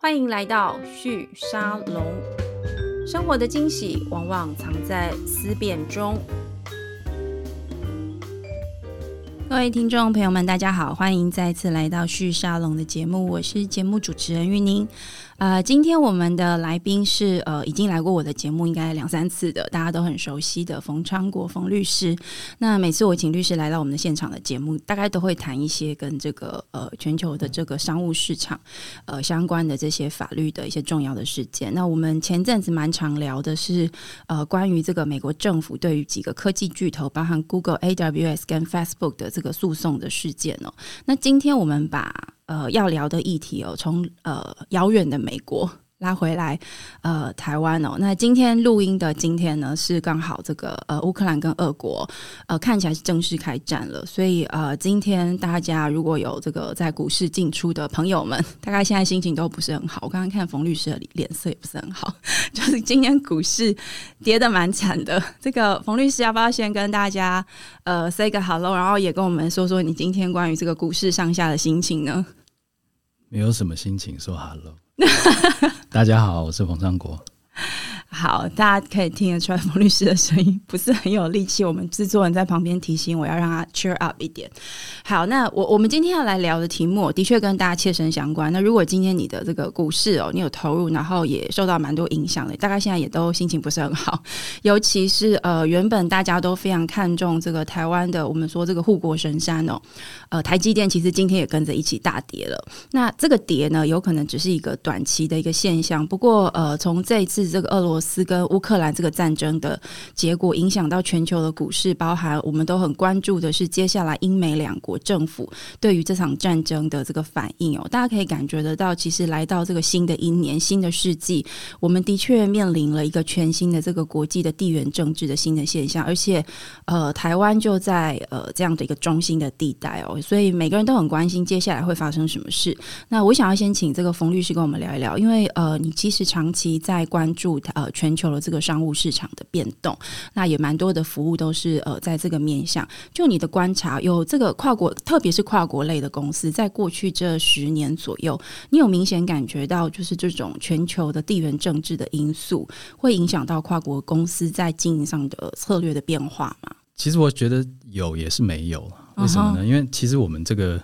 欢迎来到旭沙龙。生活的惊喜往往藏在思辨中。各位听众朋友们，大家好，欢迎再次来到旭沙龙的节目，我是节目主持人玉宁。呃，今天我们的来宾是呃，已经来过我的节目应该两三次的，大家都很熟悉的冯昌国冯律师。那每次我请律师来到我们的现场的节目，大概都会谈一些跟这个呃全球的这个商务市场呃相关的这些法律的一些重要的事件。那我们前阵子蛮常聊的是呃关于这个美国政府对于几个科技巨头，包含 Google、AWS 跟 Facebook 的这个诉讼的事件哦。那今天我们把呃，要聊的议题哦，从呃遥远的美国拉回来，呃，台湾哦。那今天录音的今天呢，是刚好这个呃乌克兰跟俄国呃看起来是正式开战了，所以呃今天大家如果有这个在股市进出的朋友们，大概现在心情都不是很好。我刚刚看冯律师的脸色也不是很好，就是今天股市跌的蛮惨的。这个冯律师要不要先跟大家呃 say 个 hello，然后也跟我们说说你今天关于这个股市上下的心情呢？没有什么心情说 hello，大家好，我是冯昌国。好，大家可以听得出来，冯律师的声音不是很有力气。我们制作人在旁边提醒我要让他 cheer up 一点。好，那我我们今天要来聊的题目，的确跟大家切身相关。那如果今天你的这个股市哦，你有投入，然后也受到蛮多影响的，大概现在也都心情不是很好。尤其是呃，原本大家都非常看重这个台湾的，我们说这个护国神山哦，呃，台积电其实今天也跟着一起大跌了。那这个跌呢，有可能只是一个短期的一个现象。不过呃，从这一次这个俄罗斯跟乌克兰这个战争的结果，影响到全球的股市，包含我们都很关注的是接下来英美两国政府对于这场战争的这个反应哦。大家可以感觉得到，其实来到这个新的一年、新的世纪，我们的确面临了一个全新的这个国际的地缘政治的新的现象，而且呃，台湾就在呃这样的一个中心的地带哦，所以每个人都很关心接下来会发生什么事。那我想要先请这个冯律师跟我们聊一聊，因为呃，你其实长期在关注呃全球。的这个商务市场的变动，那也蛮多的服务都是呃在这个面向。就你的观察，有这个跨国，特别是跨国类的公司，在过去这十年左右，你有明显感觉到就是这种全球的地缘政治的因素，会影响到跨国公司在经营上的策略的变化吗？其实我觉得有，也是没有。为什么呢？因为其实我们这个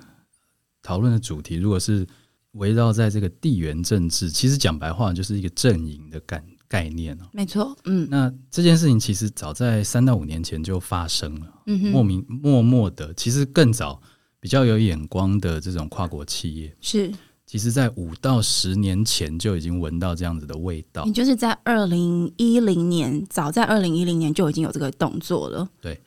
讨论的主题，如果是围绕在这个地缘政治，其实讲白话就是一个阵营的感。概念哦，没错，嗯，那这件事情其实早在三到五年前就发生了，嗯莫名默默的，其实更早比较有眼光的这种跨国企业。是，其实在五到十年前就已经闻到这样子的味道，你就是在二零一零年，早在二零一零年就已经有这个动作了，对，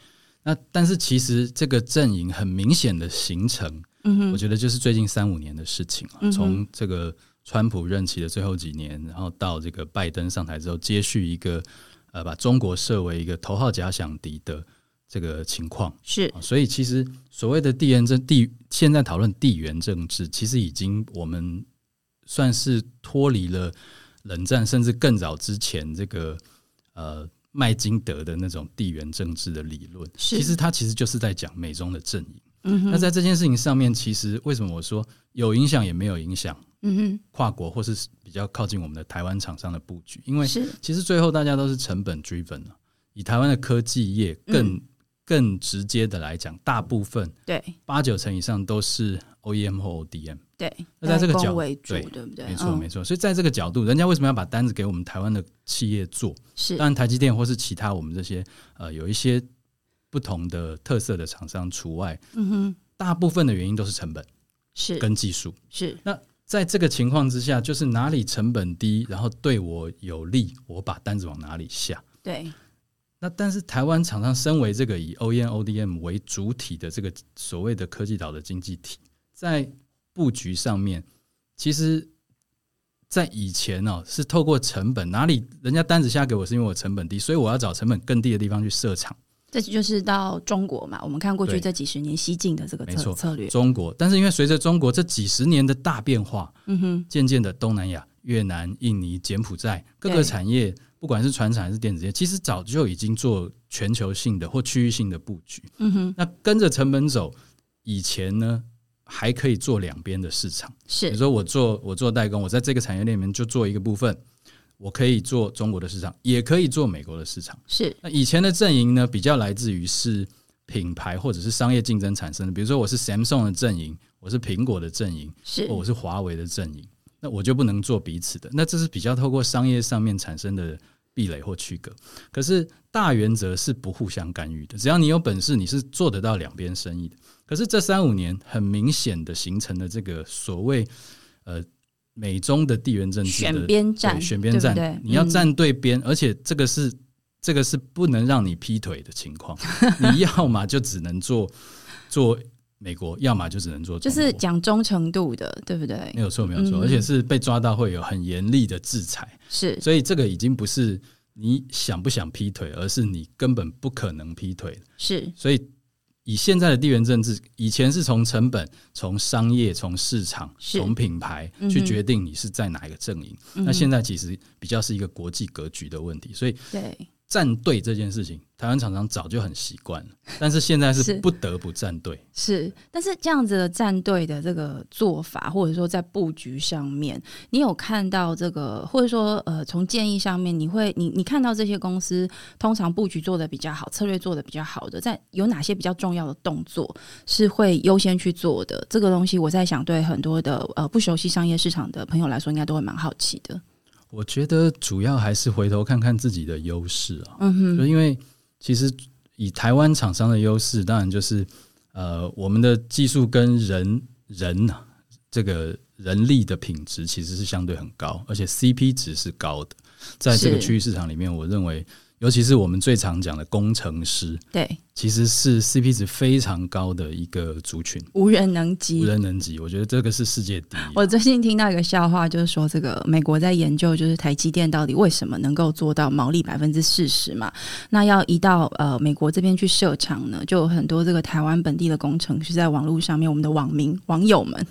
那但是其实这个阵营很明显的形成，嗯哼，我觉得就是最近三五年的事情了，从这个。川普任期的最后几年，然后到这个拜登上台之后，接续一个呃，把中国设为一个头号假想敌的这个情况是，所以其实所谓的地缘政地，现在讨论地缘政治，其实已经我们算是脱离了冷战，甚至更早之前这个呃麦金德的那种地缘政治的理论。其实他其实就是在讲美中的阵营。嗯那在这件事情上面，其实为什么我说有影响也没有影响？嗯哼，跨国或是比较靠近我们的台湾厂商的布局，因为其实最后大家都是成本 driven 啊以台湾的科技业更更直接的来讲，大部分对八九成以上都是 OEM 或 ODM。对，那在这个角度，对对不对？没错没错。所以在这个角度，人家为什么要把单子给我们台湾的企业做？是，当然台积电或是其他我们这些呃有一些不同的特色的厂商除外。嗯哼，大部分的原因都是成本是跟技术是那。在这个情况之下，就是哪里成本低，然后对我有利，我把单子往哪里下。对。那但是台湾厂商身为这个以 OEM、ODM 为主体的这个所谓的科技岛的经济体，在布局上面，其实，在以前呢，是透过成本，哪里人家单子下给我是因为我成本低，所以我要找成本更低的地方去设厂。这就是到中国嘛？我们看过去这几十年西进的这个策策略。中国，但是因为随着中国这几十年的大变化，嗯哼，渐渐的东南亚、越南、印尼、柬埔寨各个产业，不管是船厂还是电子业，其实早就已经做全球性的或区域性的布局。嗯哼，那跟着成本走，以前呢，还可以做两边的市场。比是如说我做我做代工，我在这个产业链里面就做一个部分，我可以做中国的市场，也可以做美国的市场。是那以前的阵营呢，比较来自于是品牌或者是商业竞争产生的。比如说我是 Samsung 的阵营，我是苹果的阵营，是我是华为的阵营，那我就不能做彼此的。那这是比较透过商业上面产生的壁垒或区隔。可是大原则是不互相干预的，只要你有本事，你是做得到两边生意的。可是这三五年很明显的形成了这个所谓呃美中的地缘政治的选边站，对选边站，对不对？你要嗯站对边，而且这个是这个是不能让你劈腿的情况，你要么就只能做做美国，要么就只能做就是讲忠诚度的，对不对？没？有错没有错，嗯。而且是被抓到会有很严厉的制裁，是。所以这个已经不是你想不想劈腿，而是你根本不可能劈腿。是。所以以现在的地缘政治，以前是从成本、从商业、从市场、从品牌去决定你是在哪一个阵营。嗯那现在其实比较是一个国际格局的问题，所以对站队这件事情，台湾厂商早就很习惯了，但是现在是是不得不站队。是，但是这样子的站队的这个做法，或者说在布局上面，你有看到这个，或者说呃，从建议上面，你会你你看到这些公司通常布局做的比较好，策略做的比较好的，在有哪些比较重要的动作是会优先去做的？这个东西，我在想，对很多的呃不熟悉商业市场的朋友来说，应该都会蛮好奇的。我觉得主要还是回头看看自己的优势啊，嗯哼，就因为其实以台湾厂商的优势，当然就是呃我们的技术跟人人啊这个人力的品质其实是相对很高，而且 CP 值是高的。在这个是。区域市场里面，我认为尤其是我们最常讲的工程师，对，其实是 CP 值非常高的一个族群，无人能及，无人能及。我觉得这个是世界第一。我最近听到一个笑话，就是说这个美国在研究，就是台积电到底为什么能够做到毛利百分之四十嘛？那要移到呃美国这边去设厂呢，就有很多这个台湾本地的工程师在网络上面，我们的网民网友们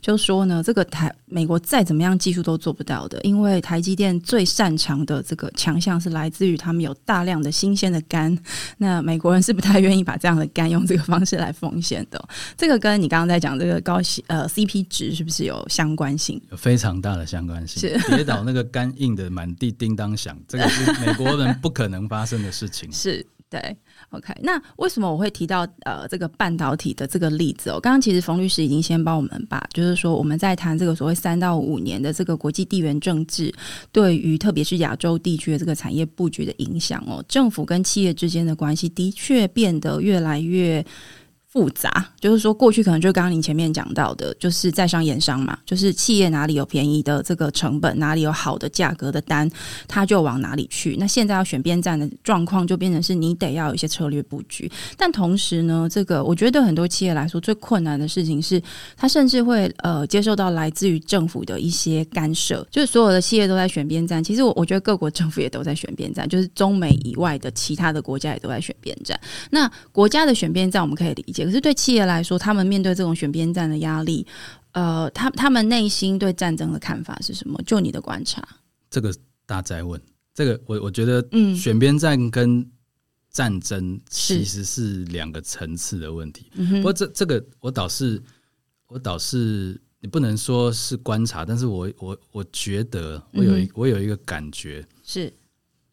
就说呢，这个台美国再怎么样技术都做不到的，因为台积电最擅长的这个强项是来自于他们有大量的新鲜的肝，那美国人是不太愿意把这样的肝用这个方式来奉献的哦、这个跟你刚刚在讲这个高呃 CP 值是不是有相关性？有非常大的相关性是，跌倒那个肝硬的满地叮当响，这个是美国人不可能发生的事情。是对，OK。那为什么我会提到呃这个半导体的这个例子哦？刚刚其实冯律师已经先帮我们把，就是说我们在谈这个所谓三到五年的这个国际地缘政治对于特别是亚洲地区的这个产业布局的影响哦，政府跟企业之间的关系的确变得越来越。复杂，就是说过去可能就刚刚您前面讲到的，就是在商言商嘛，就是企业哪里有便宜的这个成本，哪里有好的价格的单，它就往哪里去。那现在要选边站的状况，就变成是你得要有一些策略布局。但同时呢，这个我觉得很多企业来说最困难的事情是，它甚至会呃接受到来自于政府的一些干涉，就是所有的企业都在选边站。其实我我觉得各国政府也都在选边站，就是中美以外的其他的国家也都在选边站。那国家的选边站我们可以理解，可是对企业来说，他们面对这种选边站的压力，呃，他他们内心对战争的看法是什么？就你的观察，这个大灾问，这个我我觉得嗯。选边站跟战争其实是两个层次的问题。不过这这个我倒是我倒是你不能说是观察，但是我我我觉得我有一、嗯我有一个感觉，是。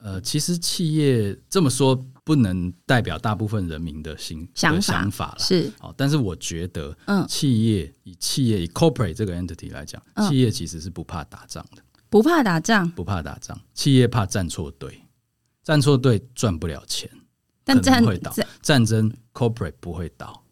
呃，其实企业这么说不能代表大部分人民的心想法想法了。是，好，但是我觉得嗯，企业以企业以 corporate 这个 entity 来讲，嗯。企业其实是不怕打仗的，不怕打仗，不怕打仗，企业怕站错队，站错队赚不了钱，但战会倒。战战争 corporate 不会倒，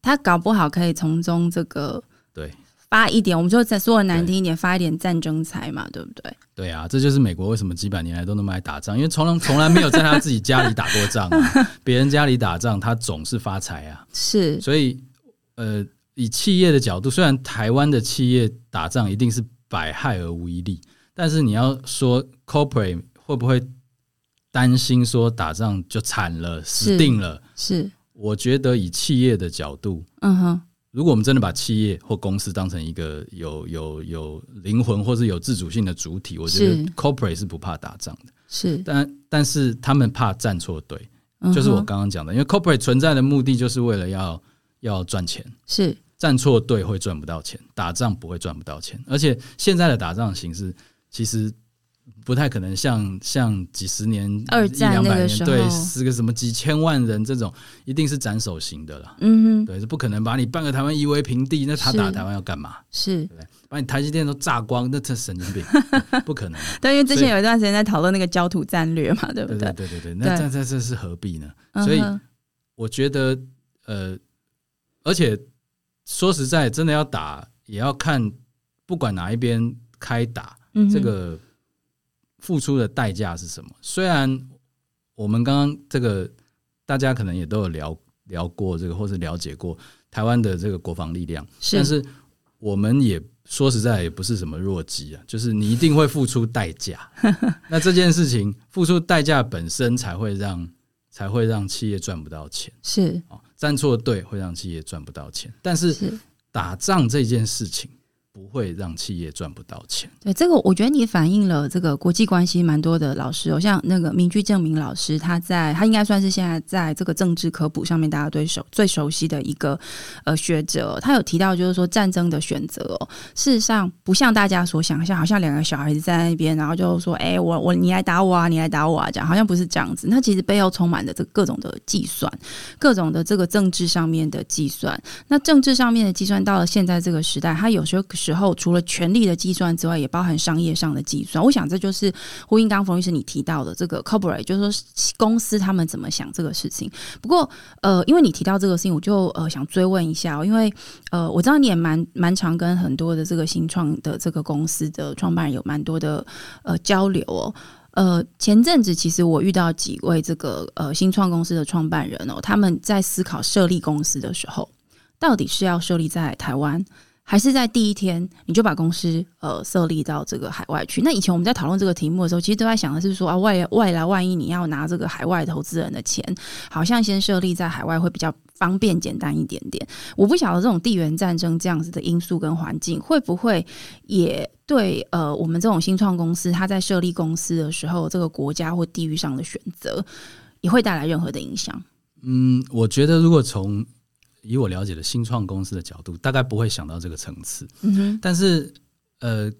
他搞不好可以从中这个对。发一点，我们就再说的难听一点，发一点战争财嘛，对不对？对啊，这就是美国为什么几百年来都那么爱打仗，因为从来从来没有在他自己家里打过仗、啊，别人家里打仗他总是发财啊。是所以，呃，以企业的角度，虽然台湾的企业打仗一定是百害而无一利，但是你要说 corporate 会不会担心说打仗就惨了、死定了？是，我觉得以企业的角度，嗯哼，如果我们真的把企业或公司当成一个有有有灵魂或是有自主性的主体，我觉得 corporate 是不怕打仗的，是，但但是他们怕站错队，嗯就是我刚刚讲的，因为 corporate 存在的目的就是为了要要赚钱。是。站错队会赚不到钱，打仗不会赚不到钱，而且现在的打仗形式其实不太可能像像几十年、二战一两百年，那个时候对，是个什么几千万人这种，一定是斩首型的啦。嗯哼，对，是不可能把你半个台湾夷为平地，那他打台湾要干嘛？是把你台积电都炸光，那这神经病，不可能啊。对，因为之前有一段时间在讨论那个焦土战略嘛，对不对对对？对对对，那对这这这是何必呢？所以我觉得，呃，而且说实在，真的要打，也要看不管哪一边开打，嗯这个付出的代价是什么。虽然我们刚刚这个大家可能也都有聊聊过这个，或是了解过台湾的这个国防力量，是但是我们也说实在也不是什么弱鸡啊，就是你一定会付出代价。那这件事情付出代价本身才会让才会让企业赚不到钱是哦，站错队会让企业赚不到钱，但是是。打仗这件事情不会让企业赚不到钱。对这个，我觉得你反映了这个国际关系蛮多的老师哦，像那个明居正明老师，他在他应该算是现在在这个政治科普上面大家最熟最熟悉的一个呃学者、他有提到就是说战争的选择，事实上不像大家所想象，好像两个小孩子在那边，然后就说，哎、我我你来打我啊，你来打我啊，这样好像不是这样子。那其实背后充满了这各种的计算，各种的这个政治上面的计算。那政治上面的计算到了现在这个时代，它有时候时候除了权力的计算之外，也包含商业上的计算。我想这就是呼应刚冯律师你提到的这个 corporate，就是说公司他们怎么想这个事情。不过呃，因为你提到这个事情，我就呃想追问一下、哦，因为呃我知道你也蛮蛮常跟很多的这个新创的这个公司的创办人有蛮多的呃交流哦。呃，前阵子其实我遇到几位这个呃新创公司的创办人哦，他们在思考设立公司的时候，到底是要设立在台湾，还是在第一天你就把公司呃设立到这个海外去？那以前我们在讨论这个题目的时候，其实都在想的是说啊，外外来万一你要拿这个海外投资人的钱，好像先设立在海外会比较方便简单一点点。我不晓得这种地缘战争这样子的因素跟环境，会不会也对呃我们这种新创公司，它在设立公司的时候，这个国家或地域上的选择，也会带来任何的影响？嗯，我觉得如果从以我了解的新创公司的角度，大概不会想到这个层次。但是，呃，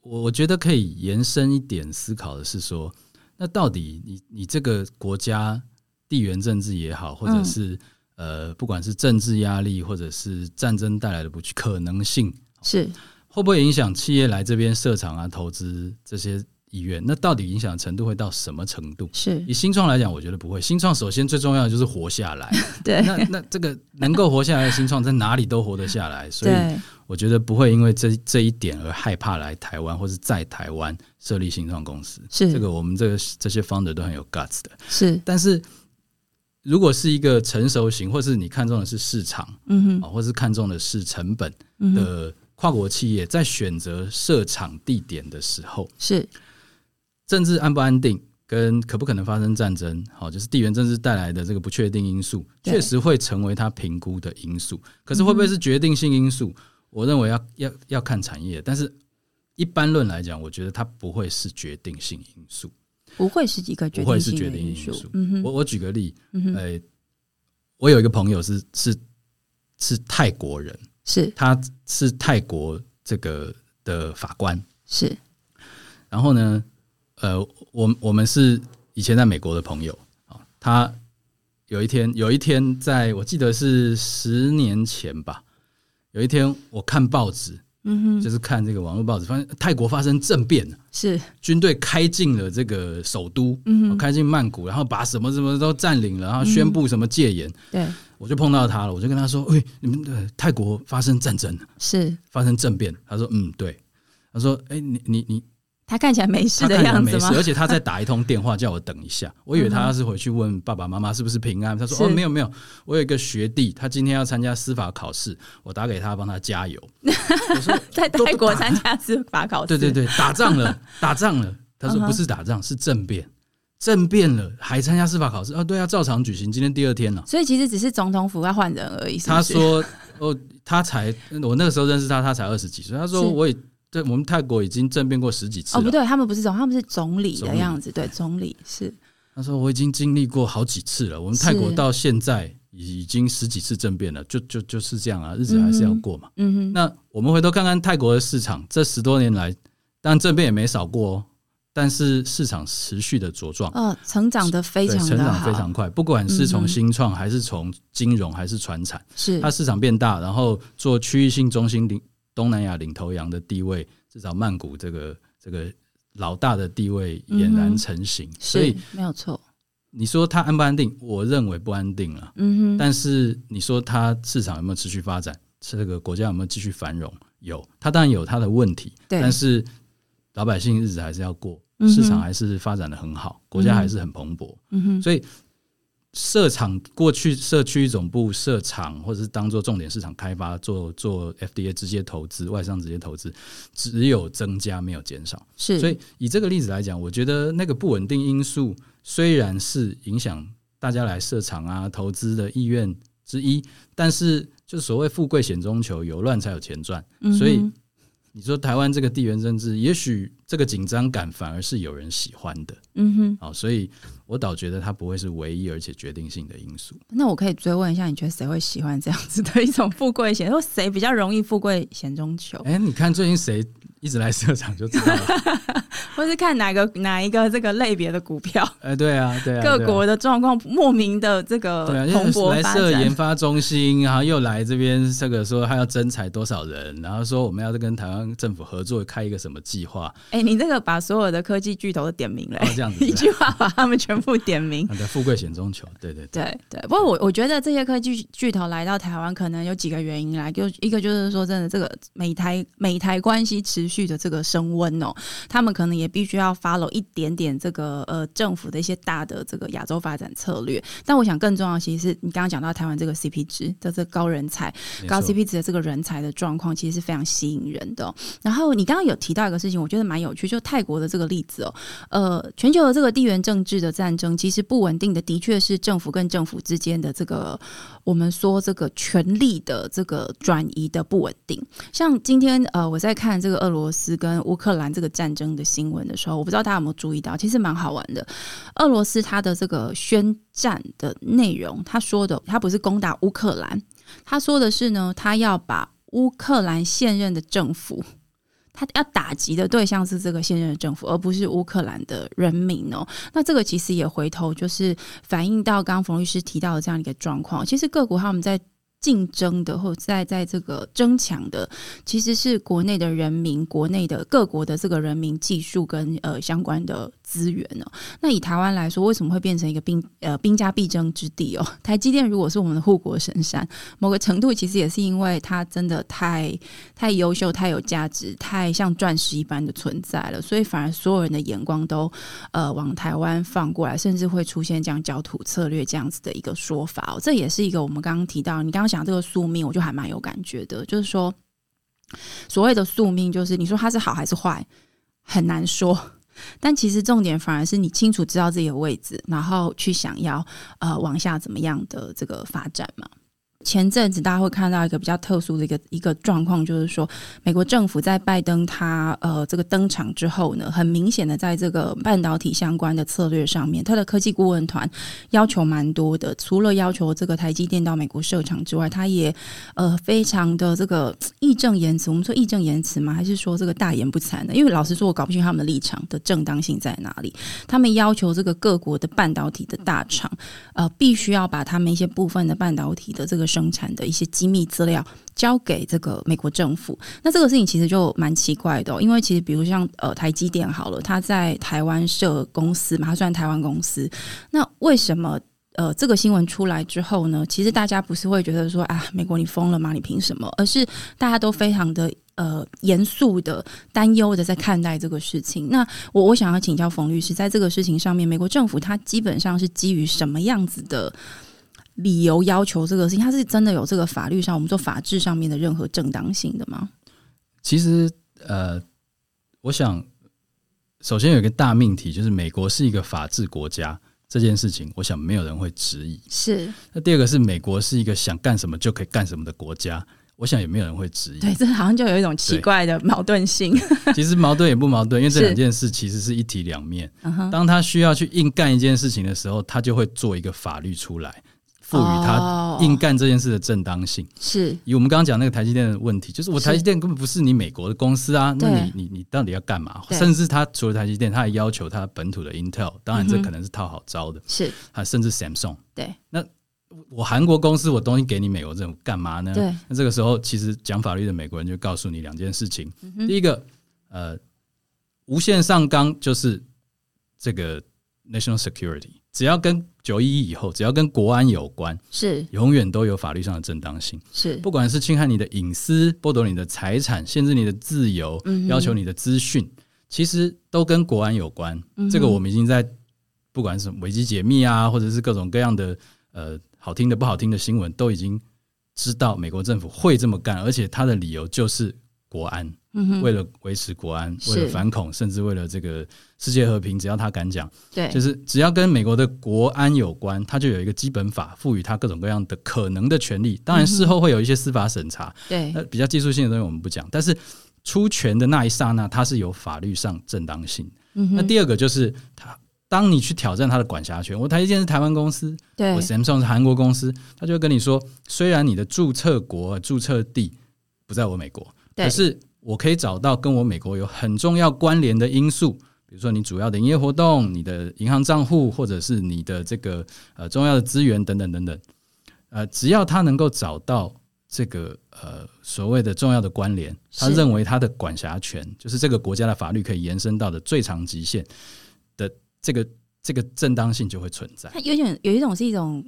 我我觉得可以延伸一点思考的是说，那到底你你这个国家地缘政治也好，或者嗯。是、呃，不管是政治压力，或者是战争带来的不确可能性，是。会不会影响企业来这边设厂啊、投资这些意愿？那到底影响程度会到什么程度？是以，新创来讲，我觉得不会。新创首先最重要的就是活下来。对那那这个能够活下来的新创，在哪里都活得下来，所以，我觉得不会因为这这一点而害怕来台湾或是在台湾设立新创公司。是这个，我们这个这些 founder 都很有 guts 的。是，但是如果是一个成熟型，或是你看中的是市场嗯哼，啊，或是看中的是成本嗯，的跨国企业，在选择设厂地点的时候，是政治安不安定，跟可不可能发生战争，好，就是地缘政治带来的这个不确定因素，确实会成为他评估的因素。可是会不会是决定性因素？我认为要要要看产业，但是一般论来讲，我觉得它不会是决定性因素。不会是一个决不会定性是决定因素。嗯，我我举个例，嗯哼，呃，我有一个朋友是是是泰国人，是他是泰国这个的法官，是，然后呢，呃，我我们是以前在美国的朋友啊。他有一天，有一天在我记得是十年前吧，有一天我看报纸，嗯哼，就是看这个网络报纸，发现泰国发生政变了，是，军队开进了这个首都，嗯，开进曼谷，然后把什么什么都占领了，然后宣布什么戒严。对，我就碰到他了，我就跟他说：“喂、你们的泰国发生战争了，是发生政变。”他说：“嗯，对。”他说：“哎、你你你他看起来没事的样子吗，？没事而且他在打一通电话叫我等一下。我以为他是回去问爸爸妈妈是不是平安。他说：“哦，没有没有，我有一个学弟，他今天要参加司法考试，我打给他帮他加油。”我说在泰国打参加司法考试，对对对，打仗了，打仗了。他说不是打仗，是政变，政变了还参加司法考试啊？对啊，照常举行，今天第二天了。所以其实只是总统府要换人而已。是是他说：“哦，他才我那个时候认识他，他才二十几岁。他说我也对我们泰国已经政变过十几次哦，不对，他们不是总，他们是总理的样子，对，总理是。他说我已经经历过好几次了。我们泰国到现在已经十几次政变了，就就就是这样啊，日子还是要过嘛。嗯哼，那我们回头看看泰国的市场，这十多年来，当然政变也没少过哦，但是市场持续的茁壮，哦，成长的非，常的成长非，常快，不管是从新创还是从金融还是传产，是。它市场变大，然后做区域性中心领东南亚领头羊的地位，至少曼谷这个这个老大的地位俨然成型。所以是没有错，你说它安不安定？我认为不安定了。嗯哼，但是你说它市场有没有持续发展？这个国家有没有继续繁荣？有，它当然有它的问题，对但是老百姓日子还是要过，嗯市场还是发展的很好，国家还是很蓬勃。嗯哼，所以设厂过去社区总部设厂，或者是当做重点市场开发，做做 FDA 直接投资、外商直接投资，只有增加没有减少。是，所以以这个例子来讲，我觉得那个不稳定因素虽然是影响大家来设厂啊、投资的意愿之一，但是就所谓富贵险中求，有乱才有钱赚。嗯所以你说台湾这个地缘政治，也许这个紧张感反而是有人喜欢的嗯哼，啊、所以我倒觉得它不会是唯一而且决定性的因素。那我可以追问一下，你觉得谁会喜欢这样子的一种富贵险，或谁比较容易富贵险中求，哎、你看最近谁一直来设厂就知道了。或是看哪个哪一个这个类别的股票，哎、对啊，对啊，各国的状况莫名的这个来设研。发中心，然后又来这边这个说他要征才多少人，然后说我们要跟台湾政府合作开一个什么计划，哎、你这个把所有的科技巨头都点名了、哦这样子一句话把他们全部点名。富贵险中求，对对对，对对，不过我我觉得这些科技巨头来到台湾，可能有几个原因啦。就一个就是说，真的这个美台美台关系持续的这个升温哦，他们可能也必须要 follow 一点点这个呃政府的一些大的这个亚洲发展策略。但我想更重要的，其实是你刚刚讲到台湾这个 CP 值的这个高人才、高 CP 值的这个人才的状况，其实是非常吸引人的哦、然后你刚刚有提到一个事情，我觉得蛮有趣，就泰国的这个例子哦，呃，全球的这个地缘政治的战争，其实不稳定的，的确是政府跟政府之间的这个我们说这个权力的这个转移的不稳定。像今天呃，我在看这个俄罗罗斯跟乌克兰这个战争的新闻的时候，我不知道大家有没有注意到，其实蛮好玩的。俄罗斯他的这个宣战的内容，他说的他不是攻打乌克兰，他说的是呢，他要把乌克兰现任的政府。他要打击的对象是这个现任的政府，而不是乌克兰的人民哦。那这个其实也回头就是反映到刚冯律师提到的这样一个状况。其实各国他们在竞争的，或在在这个争抢的，其实是国内的人民、国内的各国的这个人民技术跟呃相关的资源哦。那以台湾来说，为什么会变成一个兵呃兵家必争之地哦？台积电如果是我们的护国神山，某个程度其实也是因为它真的太太优秀、太有价值、太像钻石一般的存在了，所以反而所有人的眼光都呃往台湾放过来，甚至会出现这样焦土策略这样子的一个说法哦。这也是一个我们刚刚提到，你刚刚讲这个宿命，我就还蛮有感觉的，就是说所谓的宿命，就是你说它是好还是坏，很难说。但其实重点反而是你清楚知道自己的位置，然后去想要呃往下怎么样的这个发展嘛。前阵子大家会看到一个比较特殊的一个一个状况，就是说美国政府在拜登他呃这个登场之后呢，很明显的在这个半导体相关的策略上面，他的科技顾问团要求蛮多的。除了要求这个台积电到美国设厂之外，他也呃非常的这个义正言辞。我们说义正言辞吗？还是说这个大言不惭呢？因为老实说，我搞不清他们的立场的正当性在哪里。他们要求这个各国的半导体的大厂，呃，必须要把他们一些部分的半导体的这个生产的一些机密资料交给这个美国政府。那这个事情其实就蛮奇怪的、因为其实比如像呃台积电好了，它在台湾设公司嘛，它算台湾公司，那为什么？呃，这个新闻出来之后呢，其实大家不是会觉得说啊，美国你疯了吗？你凭什么？而是大家都非常的呃严肃的、担忧的在看待这个事情。那我我想要请教冯律师，在这个事情上面，美国政府它基本上是基于什么样子的理由要求这个事情？它是真的有这个法律上，我们说法治上面的任何正当性的吗？其实呃，我想首先有一个大命题，就是美国是一个法治国家这件事情，我想没有人会质疑。是那第二个是美国是一个想干什么就可以干什么的国家，我想也没有人会质疑。对，这好像就有一种奇怪的矛盾性。其实矛盾也不矛盾，因为这两件事其实是一体两面。当他需要去硬干一件事情的时候，他就会做一个法律出来。赋予他哦硬干这件事的正当性。是以我们刚刚讲那个台积电的问题，就是我台积电根本不是你美国的公司啊，那你你你到底要干嘛？甚至他除了台积电，他还要求他本土的 Intel，当然这可能是套好招的，是，还甚至 Samsung。对那我韩国公司，我东西给你美国政府干嘛呢？对，那这个时候，其实讲法律的美国人就告诉你两件事情。嗯第一个，呃，无限上纲就是这个 national security，只要跟九一一以后，只要跟国安有关，是永远都有法律上的正当性。是，不管是侵害你的隐私、剥夺你的财产、限制你的自由、嗯要求你的资讯，其实都跟国安有关。这个我们已经在不管是危机解密啊，或者是各种各样的呃好听的、不好听的新闻，都已经知道美国政府会这么干，而且他的理由就是国安，嗯，为了维持国安，是。为了反恐，甚至为了这个世界和平，只要他敢讲，对，就是只要跟美国的国安有关，他就有一个基本法赋予他各种各样的可能的权利。当然，事后会有一些司法审查，对。那比较技术性的东西我们不讲，但是出权的那一刹那，它是有法律上正当性。嗯那第二个就是他。当你去挑战他的管辖权，我台积电是台湾公司，对。我 Samsung 是韩国公司，他就会跟你说，虽然你的注册国、注册地不在我美国，对可是我可以找到跟我美国有很重要关联的因素，比如说你主要的营业活动、你的银行账户，或者是你的这个呃重要的资源等等等等，呃，只要他能够找到这个呃所谓的重要的关联，他认为他的管辖权就是这个国家的法律可以延伸到的最长极限的这个这个正当性就会存在。它有点有一种是一种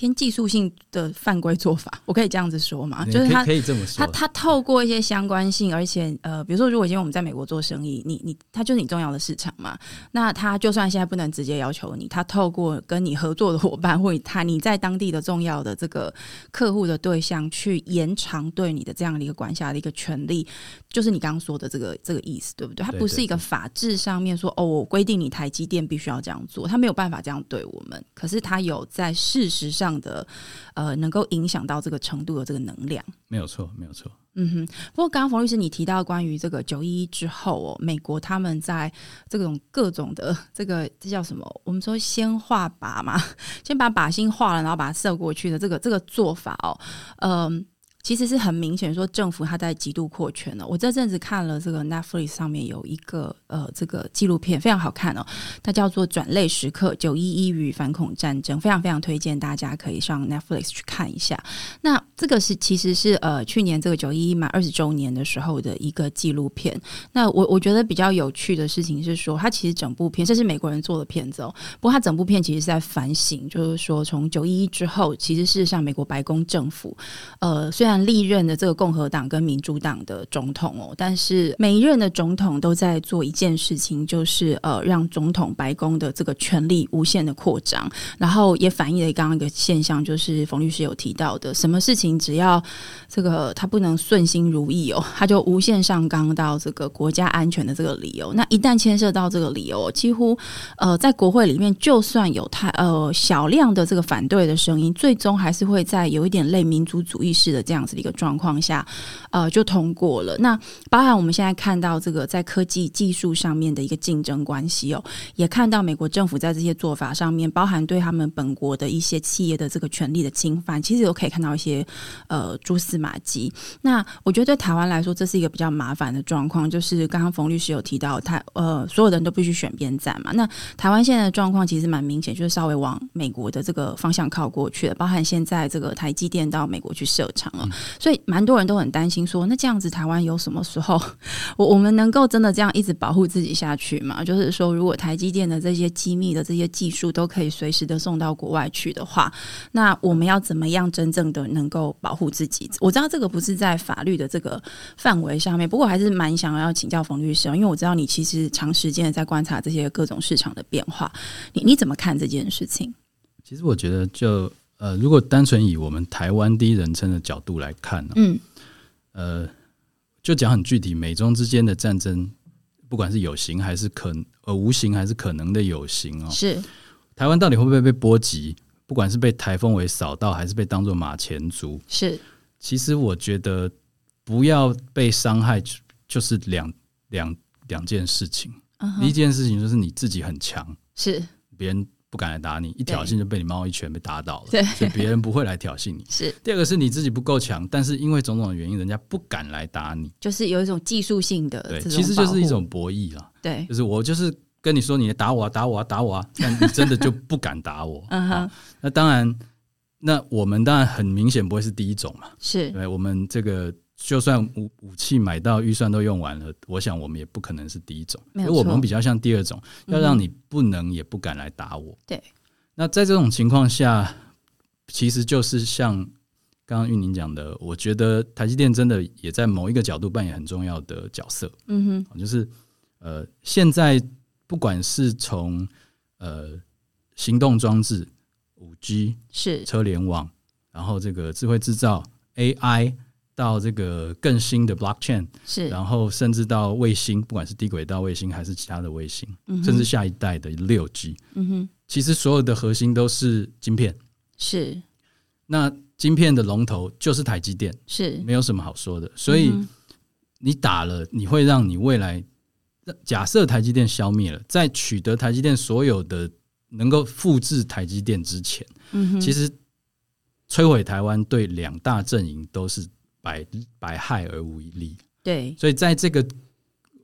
偏技术性的犯规做法，我可以这样子说吗？就是他可以这么说他，他透过一些相关性，而且呃，比如说，如果今天我们在美国做生意，你你他就是你重要的市场嘛，那他就算现在不能直接要求你，他透过跟你合作的伙伴，或者他你在当地的重要的这个客户的对象，去延长对你的这样的一个管辖的一个权利，就是你刚刚说的这个这个意思，对不对？他不是一个法制上面说哦，我规定你台积电必须要这样做，他没有办法这样对我们，可是他有在事实上的呃能够影响到这个程度的这个能量。没有错，没有错。嗯哼，不过刚刚冯律师你提到关于这个九一一之后哦，美国他们在这种各种的这个这叫什么？我们说先画靶嘛，先把靶心画了，然后把它射过去的这个这个做法哦，嗯、其实是很明显说政府它在极度扩权了。我这阵子看了这个 Netflix 上面有一个呃这个纪录片，非常好看哦，它叫做《转类时刻：九一一与反恐战争》，非常非常推荐大家可以上 Netflix 去看一下。那这个是其实是呃去年这个九一一满二十周年的时候的一个纪录片。那我我觉得比较有趣的事情是说，它其实整部片这是美国人做的片子哦，不过它整部片其实是在反省，就是说从九一一之后，其实事实上美国白宫政府呃虽然但历任的这个共和党跟民主党的总统哦，但是每一任的总统都在做一件事情，就是呃让总统白宫的这个权力无限的扩张，然后也反映了刚刚一个现象，就是冯律师有提到的，什么事情只要这个他不能顺心如意哦，他就无限上纲到这个国家安全的这个理由。那一旦牵涉到这个理由，几乎呃在国会里面，就算有太呃小量的这个反对的声音，最终还是会在有一点类民族主义式的这样样子的一个状况下，呃就通过了。那包含我们现在看到这个在科技技术上面的一个竞争关系哦，也看到美国政府在这些做法上面，包含对他们本国的一些企业的这个权利的侵犯，其实都可以看到一些呃蛛丝马迹。那我觉得对台湾来说，这是一个比较麻烦的状况，就是刚刚冯律师有提到，台呃所有人都必须选边站嘛。那台湾现在的状况其实蛮明显，就是稍微往美国的这个方向靠过去了，包含现在这个台积电到美国去设厂了，所以蛮多人都很担心说，那这样子台湾有什么时候 我我们能够真的这样一直保护自己下去吗？就是说，如果台积电的这些机密的这些技术都可以随时的送到国外去的话，那我们要怎么样真正的能够保护自己？我知道这个不是在法律的这个范围上面，不过还是蛮想要请教冯律师，因为我知道你其实长时间的在观察这些各种市场的变化，你你怎么看这件事情？其实我觉得就，呃，如果单纯以我们台湾第一人称的角度来看呢、嗯呃，就讲很具体，美中之间的战争，不管是有形还是可呃无形还是可能的有形哦，是台湾到底会不会被波及？不管是被台风尾扫到，还是被当做马前卒，是其实我觉得不要被伤害，就就是两两两件事情。第一件事情就是你自己很强，是别人不敢来打你，一挑衅就被你猫一拳被打倒了，对。所以别人不会来挑衅你。是。第二个是你自己不够强，但是因为种种的原因，人家不敢来打你。就是有一种技术性的对，其实就是一种博弈啦，对，就是我就是跟你说你打我啊，打我啊，打我啊，但你真的就不敢打我。嗯哼。好那当然，那我们当然很明显不会是第一种嘛，是。对，我们这个就算武武器买到预算都用完了，我想我们也不可能是第一种，因为我们比较像第二种，嗯。要让你不能也不敢来打我。对，那在这种情况下，其实就是像刚刚玉宁讲的，我觉得台积电真的也在某一个角度扮演很重要的角色，嗯哼。就是呃，现在不管是从呃行动装置、五 G、是。车联网，然后这个智慧制造 AI 到这个更新的 blockchain，是。然后甚至到卫星，不管是低轨道卫星还是其他的卫星，嗯甚至下一代的六 G，嗯哼。其实所有的核心都是晶片。是。那晶片的龙头就是台积电，是，没有什么好说的。所以你打了，你会让你未来假设台积电消灭了，在取得台积电所有的能够复制台积电之前。嗯哼。其实摧毁台湾对两大阵营都是百百害而无一利，对。所以在这个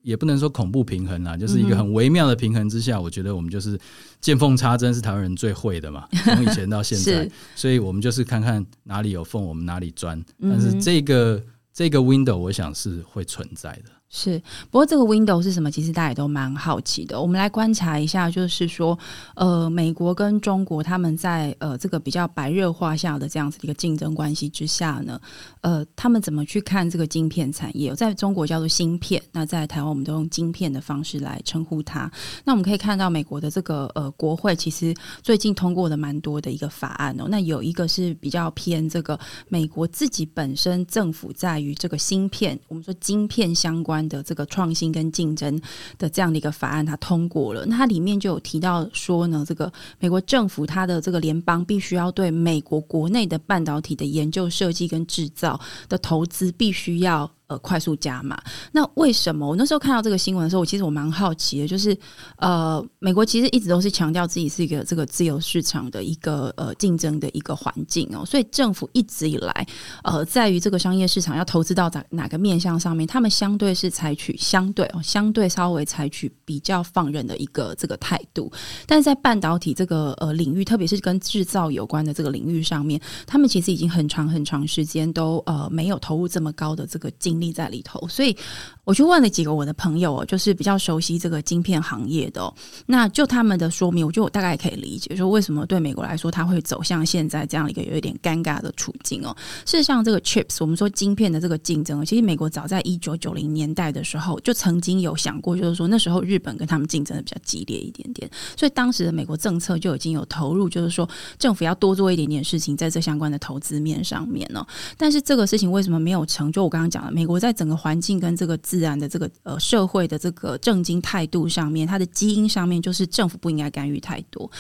也不能说恐怖平衡啦，就是一个很微妙的平衡之下，我觉得我们就是见缝插针是台湾人最会的嘛，从以前到现在，所以我们就是看看哪里有缝，我们哪里钻。但是这个这个 window，我想是会存在的。是，不过这个 window 是什么？其实大家也都蛮好奇的。我们来观察一下，就是说，呃，美国跟中国他们在呃这个比较白热化下的这样子的一个竞争关系之下呢，呃，他们怎么去看这个晶片产业？在中国叫做芯片，那在台湾我们都用晶片的方式来称呼它。那我们可以看到，美国的这个呃国会其实最近通过的蛮多的一个法案哦。那有一个是比较偏这个美国自己本身政府在于这个芯片，我们说晶片相关的这个创新跟竞争的这样的一个法案，它通过了。那它里面就有提到说呢，这个美国政府它的这个联邦必须要对美国国内的半导体的研究、设计跟制造的投资必须要。呃，快速加码。那为什么我那时候看到这个新闻的时候，我其实我蛮好奇的，就是呃，美国其实一直都是强调自己是一个这个自由市场的一个呃竞争的一个环境哦，所以政府一直以来呃，在于这个商业市场要投资到哪哪个面向上面，他们相对是采取相对哦，相对稍微采取比较放任的一个这个态度。但是在半导体这个呃领域，特别是跟制造有关的这个领域上面，他们其实已经很长很长时间都呃没有投入这么高的这个力在里头，所以我去问了几个我的朋友哦，就是比较熟悉这个晶片行业的、那就他们的说明，我觉得我大概可以理解，说为什么对美国来说，它会走向现在这样一个有一点尴尬的处境哦。事实上，这个 chips，我们说晶片的这个竞争，其实美国早在一九九零年代的时候，就曾经有想过，就是说那时候日本跟他们竞争的比较激烈一点点，所以当时的美国政策就已经有投入，就是说政府要多做一点点事情在这相关的投资面上面呢、但是这个事情为什么没有成就？我刚刚讲了，美国在整个环境跟这个自然的这个呃社会的这个政经态度上面，它的基因上面就是政府不应该干预太多。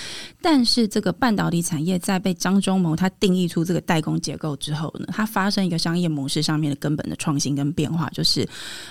但是这个半导体产业在被张忠谋他定义出这个代工结构之后呢，它发生一个商业模式上面的根本的创新跟变化，就是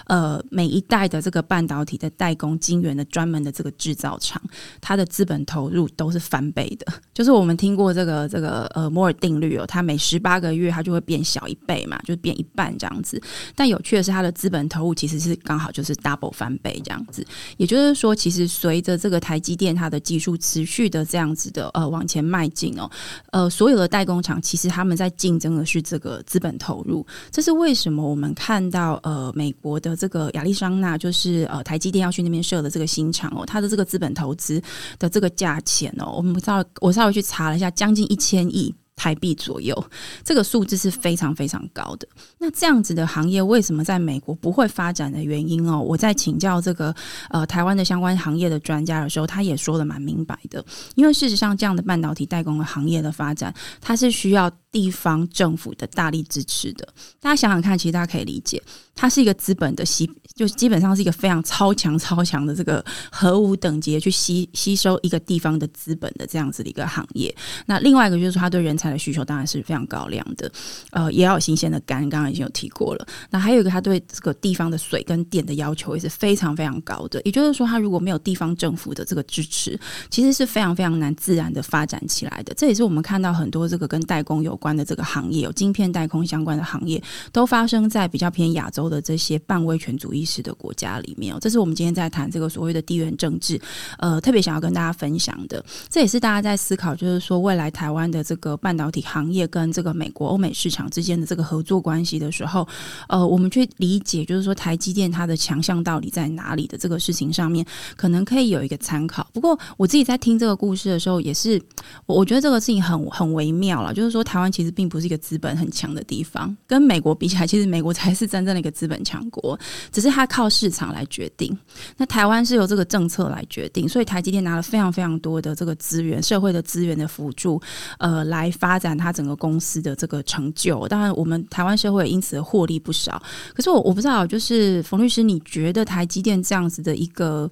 呃每一代的这个半导体的代工晶圆的专门的这个制造厂，它的资本投入都是翻倍的。就是我们听过这个这个呃摩尔定律哦，它每十八个月它就会变小一倍嘛，就变一半这样子。但有趣的是，它的资本投入其实是刚好就是 double 翻倍这样子。也就是说，其实随着这个台积电它的技术持续的这样子的呃往前迈进哦，呃，所有的代工厂其实他们在竞争的是这个资本投入。这是为什么我们看到呃美国的这个亚利桑那就是呃台积电要去那边设的这个新厂哦，它的这个资本投资的这个价钱哦，我们稍微我稍微去查了一下，将近一千亿。台币左右，这个数字是非常非常高的。那这样子的行业为什么在美国不会发展的原因哦？我在请教这个呃台湾的相关行业的专家的时候，他也说的蛮明白的。因为事实上，这样的半导体代工的行业的发展，它是需要地方政府的大力支持的。大家想想看，其实大家可以理解，它是一个资本的吸，就基本上是一个非常超强超强的这个核武等级去吸吸收一个地方的资本的这样子的一个行业。那另外一个就是说，它对人才菜的需求当然是非常高量的，呃，也要有新鲜的肝，刚刚已经有提过了。那还有一个，他对这个地方的水跟电的要求也是非常非常高的。也就是说，他如果没有地方政府的这个支持，其实是非常非常难自然的发展起来的。这也是我们看到很多这个跟代工有关的这个行业，有晶片代工相关的行业，都发生在比较偏亚洲的这些半威权主义式的国家里面。这是我们今天在谈这个所谓的地缘政治，呃，特别想要跟大家分享的。这也是大家在思考，就是说未来台湾的这个半半导体行业跟这个美国、欧美市场之间的这个合作关系的时候，呃，我们去理解，就是说台积电它的强项到底在哪里的这个事情上面，可能可以有一个参考。不过我自己在听这个故事的时候，也是我我觉得这个事情很很微妙了，就是说台湾其实并不是一个资本很强的地方，跟美国比起来，其实美国才是真正的一个资本强国，只是它靠市场来决定。那台湾是由这个政策来决定，所以台积电拿了非常非常多的这个资源，社会的资源的辅助，呃，来发展他整个公司的这个成就。当然，我们台湾社会因此获利不少。可是我我不知道，就是冯律师，你觉得台积电这样子的一个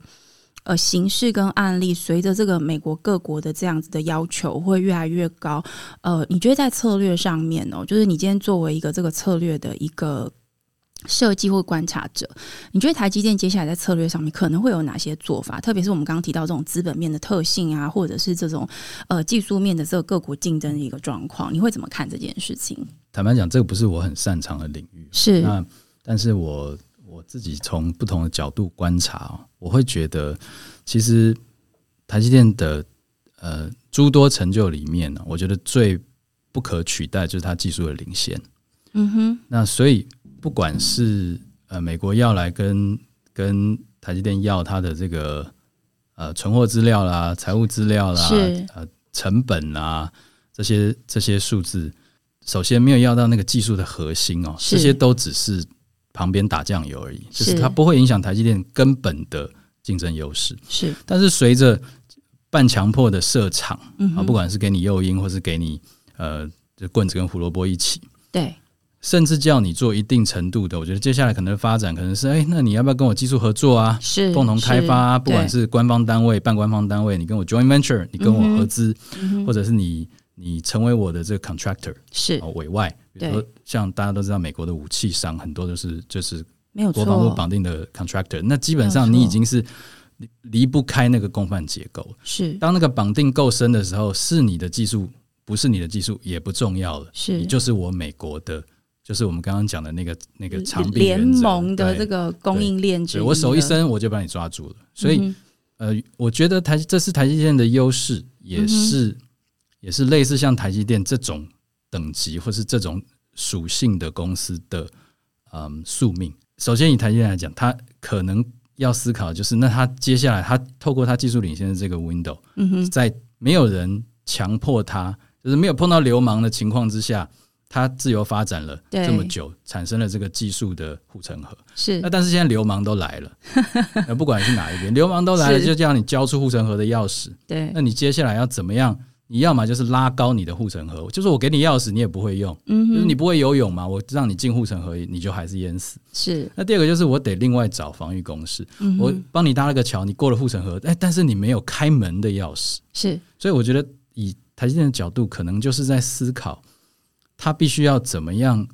呃形式跟案例，随着这个美国各国的这样子的要求会越来越高，呃，你觉得在策略上面哦，就是你今天作为一个这个策略的一个。设计或观察者，你觉得台积电接下来在策略上面可能会有哪些做法？特别是我们刚刚提到这种资本面的特性啊，或者是这种呃技术面的这个各国竞争的一个状况，你会怎么看这件事情？坦白讲，这个不是我很擅长的领域。是那，但是我我自己从不同的角度观察，我会觉得，其实台积电的呃诸多成就里面呢，我觉得最不可取代就是它技术的领先。嗯哼，那所以。不管是呃美国要来跟跟台积电要它的这个呃存货资料啦、财务资料啦、呃成本啊这些这些数字，首先没有要到那个技术的核心哦，这些都只是旁边打酱油而已，就是它不会影响台积电根本的竞争优势。是，但是随着半强迫的设厂啊，不管是给你诱因，或是给你呃这棍子跟胡萝卜一起，对。甚至叫你做一定程度的，我觉得接下来可能发展可能是，哎，那你要不要跟我技术合作啊？是共同开发，不管是官方单位、半官方单位，你跟我 joint venture，你跟我合资，或者是你你成为我的这个 contractor，是委外。比如说，像大家都知道，美国的武器商很多都是就是没有国防部绑定的 contractor，那基本上你已经是离离不开那个共犯结构。是当那个绑定够深的时候，是你的技术，不是你的技术也不重要了，是你就是我美国的。就是我们刚刚讲的那个那个长臂联盟的这个供应链，我手一伸我就把你抓住了。所以，呃，我觉得台这是台积电的优势，也是也是类似像台积电这种等级或是这种属性的公司的嗯宿命。首先以台积电来讲，它可能要思考就是，那它接下来它透过它技术领先的这个 window，在没有人强迫它，就是没有碰到流氓的情况之下。它自由发展了这么久，产生了这个技术的护城河。是那，但是现在流氓都来了，那不管是哪一边，流氓都来了，就叫你交出护城河的钥匙。对，那你接下来要怎么样？你要么就是拉高你的护城河，就是我给你钥匙，你也不会用，嗯，就是你不会游泳嘛，我让你进护城河，你就还是淹死。是。那第二个就是我得另外找防御工事，嗯，我帮你搭了个桥，你过了护城河，哎，但是你没有开门的钥匙。是。所以我觉得以台积电的角度，可能就是在思考。他必须要怎么样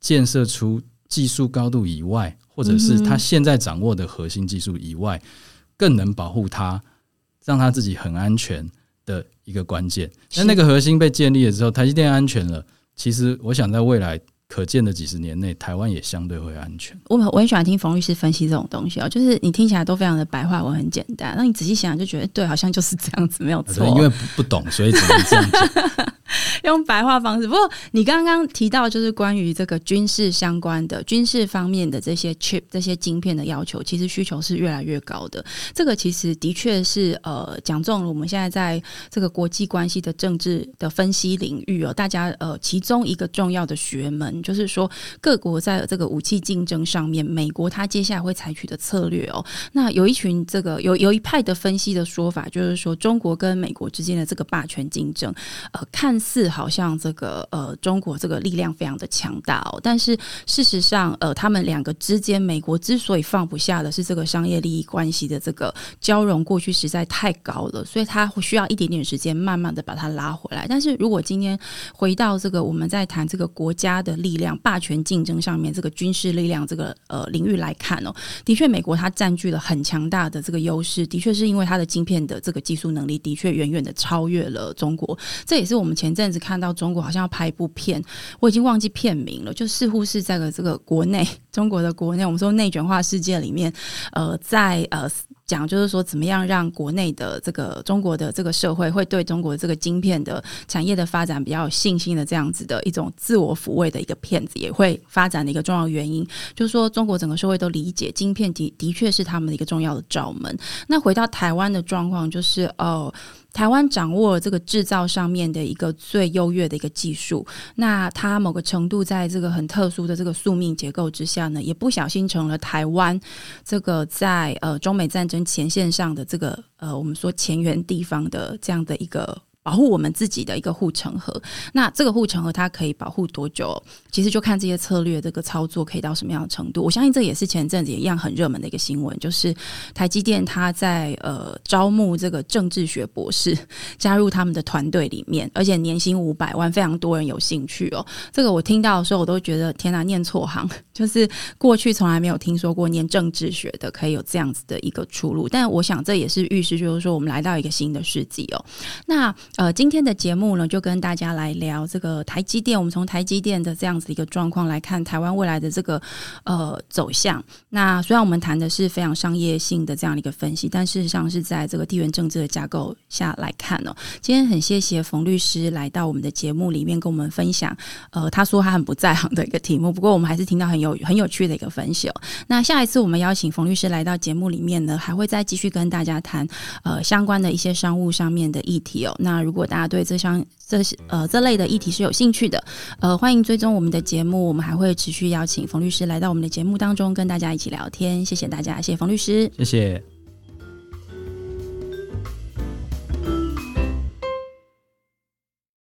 建设出技术高度以外，或者是他现在掌握的核心技术以外，更能保护他，让他自己很安全的一个关键。那那个核心被建立了之后，台积电安全了。其实，我想在未来。可见的几十年内，台湾也相对会安全。我我很喜欢听冯律师分析这种东西哦，就是你听起来都非常的白话文，很简单。那你仔细想想，就觉得对，好像就是这样子，没有错。因为不不懂，所以只能这样讲。用白话方式。不过你刚刚提到，就是关于这个军事相关的、军事方面的这些 chip、这些晶片的要求，其实需求是越来越高的。这个其实的确是呃讲中了我们现在在这个国际关系的政治的分析领域哦，大家呃其中一个重要的学门。就是说，各国在这个武器竞争上面，美国它接下来会采取的策略哦。那有一群这个有有一派的分析的说法，就是说，中国跟美国之间的这个霸权竞争，呃，看看似好像这个呃中国这个力量非常的强大哦，但是事实上呃他们两个之间，美国之所以放不下的是这个商业利益关系的这个交融，过去实在太高了，所以他需要一点点时间，慢慢的把它拉回来。但是如果今天回到这个我们在谈这个国家的力量、霸权竞争上面，这个军事力量这个呃领域来看哦，的确美国它占据了很强大的这个优势，的确是因为它的晶片的这个技术能力的确远远的超越了中国。这也是我们前前阵子看到中国好像要拍一部片，我已经忘记片名了，就似乎是在个这个国内 中国的国内，我们说内卷化世界里面，呃，在呃。讲就是说，怎么样让国内的这个中国的这个社会会对中国这个晶片的产业的发展比较有信心的这样子的一种自我抚慰的一个片子，也会发展的一个重要原因，就是说中国整个社会都理解晶片的的确是他们的一个重要的罩门。那回到台湾的状况，就是哦。台湾掌握了这个制造上面的一个最优越的一个技术，那它某个程度在这个很特殊的这个宿命结构之下呢，也不小心成了台湾这个在呃中美战争前线上的这个呃我们说前沿地方的这样的一个。保护我们自己的一个护城河，那这个护城河它可以保护多久？其实就看这些策略这个操作可以到什么样的程度。我相信这也是前阵子也一样很热门的一个新闻，就是台积电它在呃招募这个政治学博士加入他们的团队里面，而且年薪五百万，非常多人有兴趣哦。这个我听到的时候，我都觉得天哪，念错行，就是过去从来没有听说过念政治学的可以有这样子的一个出路。但我想这也是预示，就是说我们来到一个新的世纪哦。那呃，今天的节目呢，就跟大家来聊这个台积电。我们从台积电的这样一个状况来看，台湾未来的这个呃走向。那虽然我们谈的是非常商业性的这样的一个分析，但事实上是在这个地缘政治的架构下来看哦。今天很谢谢冯律师来到我们的节目里面跟我们分享。呃，他说他很不在行的一个题目，不过我们还是听到很有很有趣的一个分析哦。那下一次我们邀请冯律师来到节目里面呢，还会再继续跟大家谈呃相关的一些商务上面的议题哦。那如果大家对这项这些呃这类的议题是有兴趣的，呃，欢迎追踪我们们的节目，我们还会持续邀请冯律师来到我们的节目当中，跟大家一起聊天。谢谢大家，谢谢冯律师，谢谢。